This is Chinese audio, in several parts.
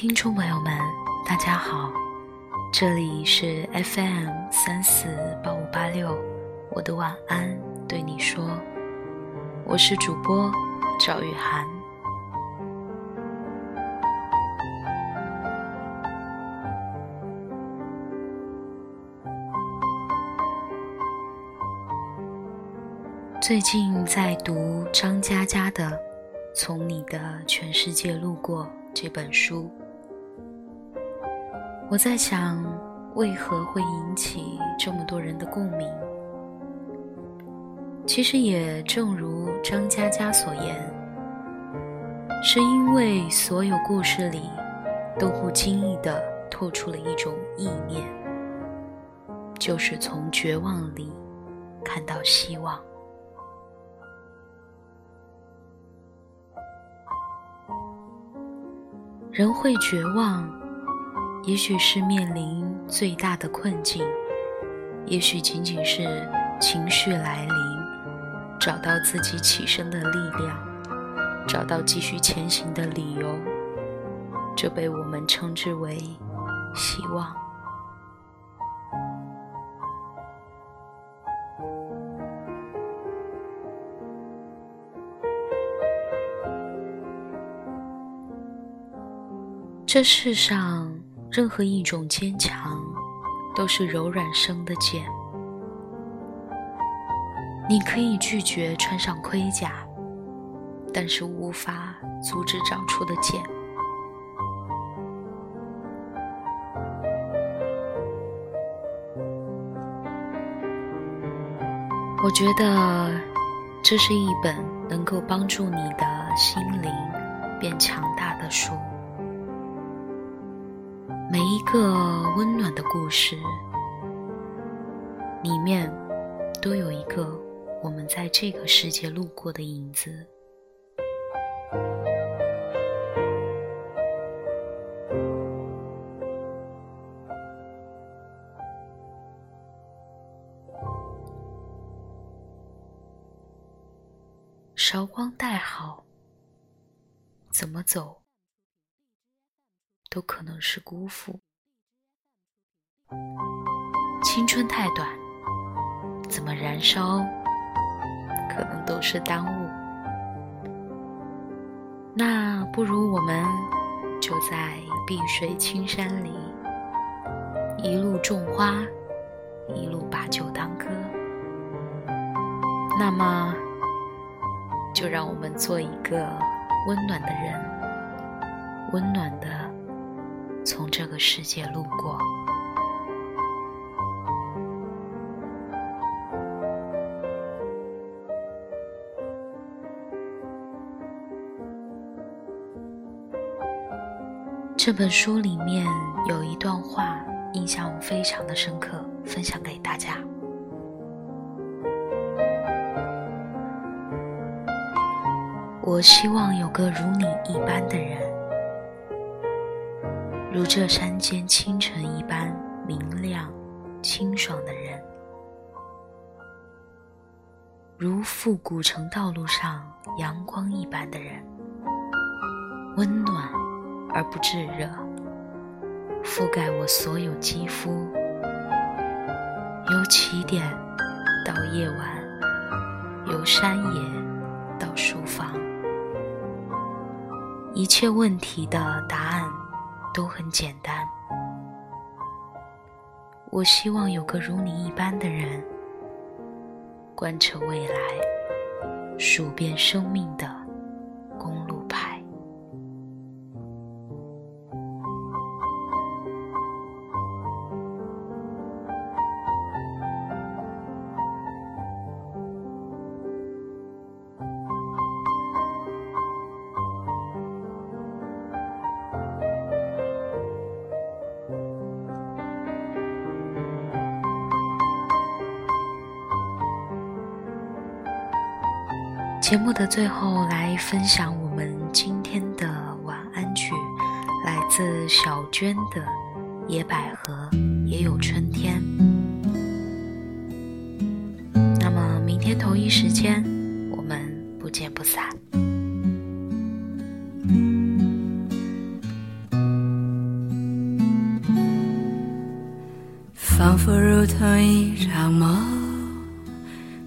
听众朋友们，大家好，这里是 FM 三四八五八六，我的晚安对你说，我是主播赵雨涵。最近在读张嘉佳的《从你的全世界路过》这本书。我在想，为何会引起这么多人的共鸣？其实也正如张嘉佳所言，是因为所有故事里都不经意地透出了一种意念，就是从绝望里看到希望。人会绝望。也许是面临最大的困境，也许仅仅是情绪来临，找到自己起身的力量，找到继续前行的理由，这被我们称之为希望。这世上。任何一种坚强，都是柔软生的茧。你可以拒绝穿上盔甲，但是无法阻止长出的茧。我觉得这是一本能够帮助你的心灵变强大的书。一个温暖的故事里面，都有一个我们在这个世界路过的影子。韶光待好，怎么走？都可能是辜负。青春太短，怎么燃烧，可能都是耽误。那不如我们就在碧水青山里，一路种花，一路把酒当歌。那么，就让我们做一个温暖的人，温暖的。从这个世界路过，这本书里面有一段话，印象非常的深刻，分享给大家。我希望有个如你一般的人。如这山间清晨一般明亮、清爽的人，如复古城道路上阳光一般的人，温暖而不炙热，覆盖我所有肌肤。由起点到夜晚，由山野到书房，一切问题的答案。都很简单。我希望有个如你一般的人，观测未来，数遍生命的节目的最后来分享我们今天的晚安曲，来自小娟的野百合也有春天。那么明天同一时间，我们不见不散。仿佛如同一场梦。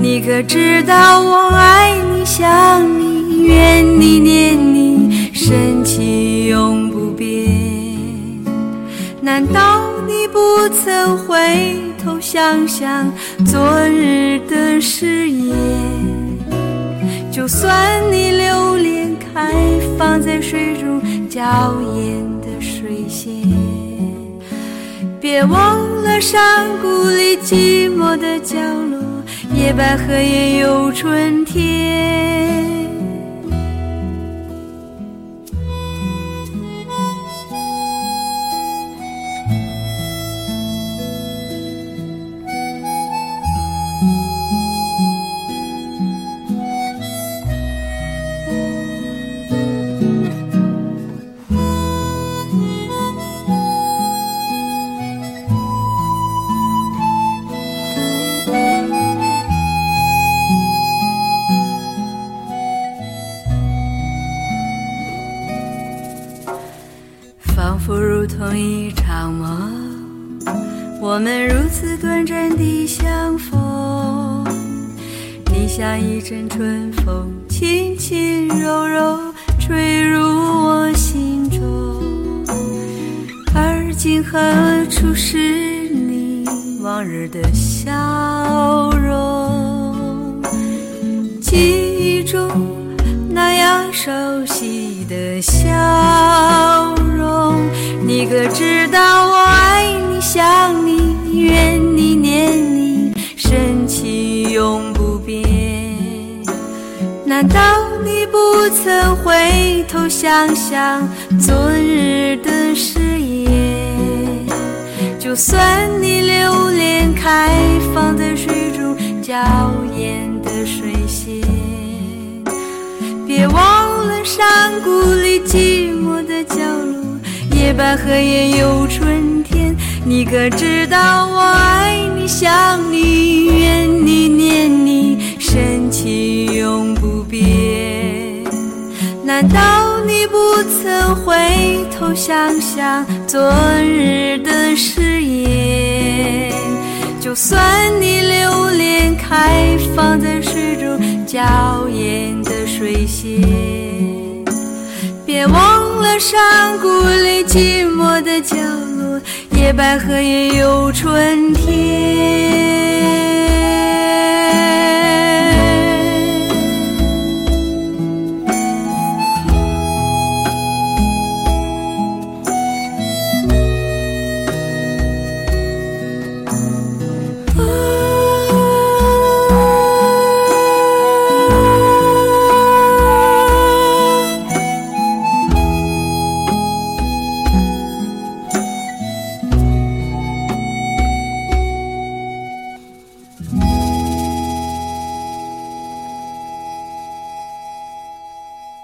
你可知道我爱你、想你、怨你、念你，深情永不变。难道你不曾回头想想昨日的誓言？就算你留恋开放在水中娇艳的水仙，别忘了山谷里寂寞的角落，野百合也有春天。不如同一场梦，我们如此短暂地相逢。你像一阵春风，轻轻柔柔吹入我心中。而今何处是你往日的笑容？记忆中那样熟悉的笑容，可知道我爱你、想你、怨你、念你，深情永不变。难道你不曾回头想想昨日的誓言？就算你留恋开放在水中娇艳的水仙，别忘了山谷里寂寞的角，野百合也有春天。你可知道我爱你、想你、怨你、念你，深情永不变。难道你不曾回头想想昨日的誓言？就算你留恋开放在山谷里寂寞的角落，野百合也有春天。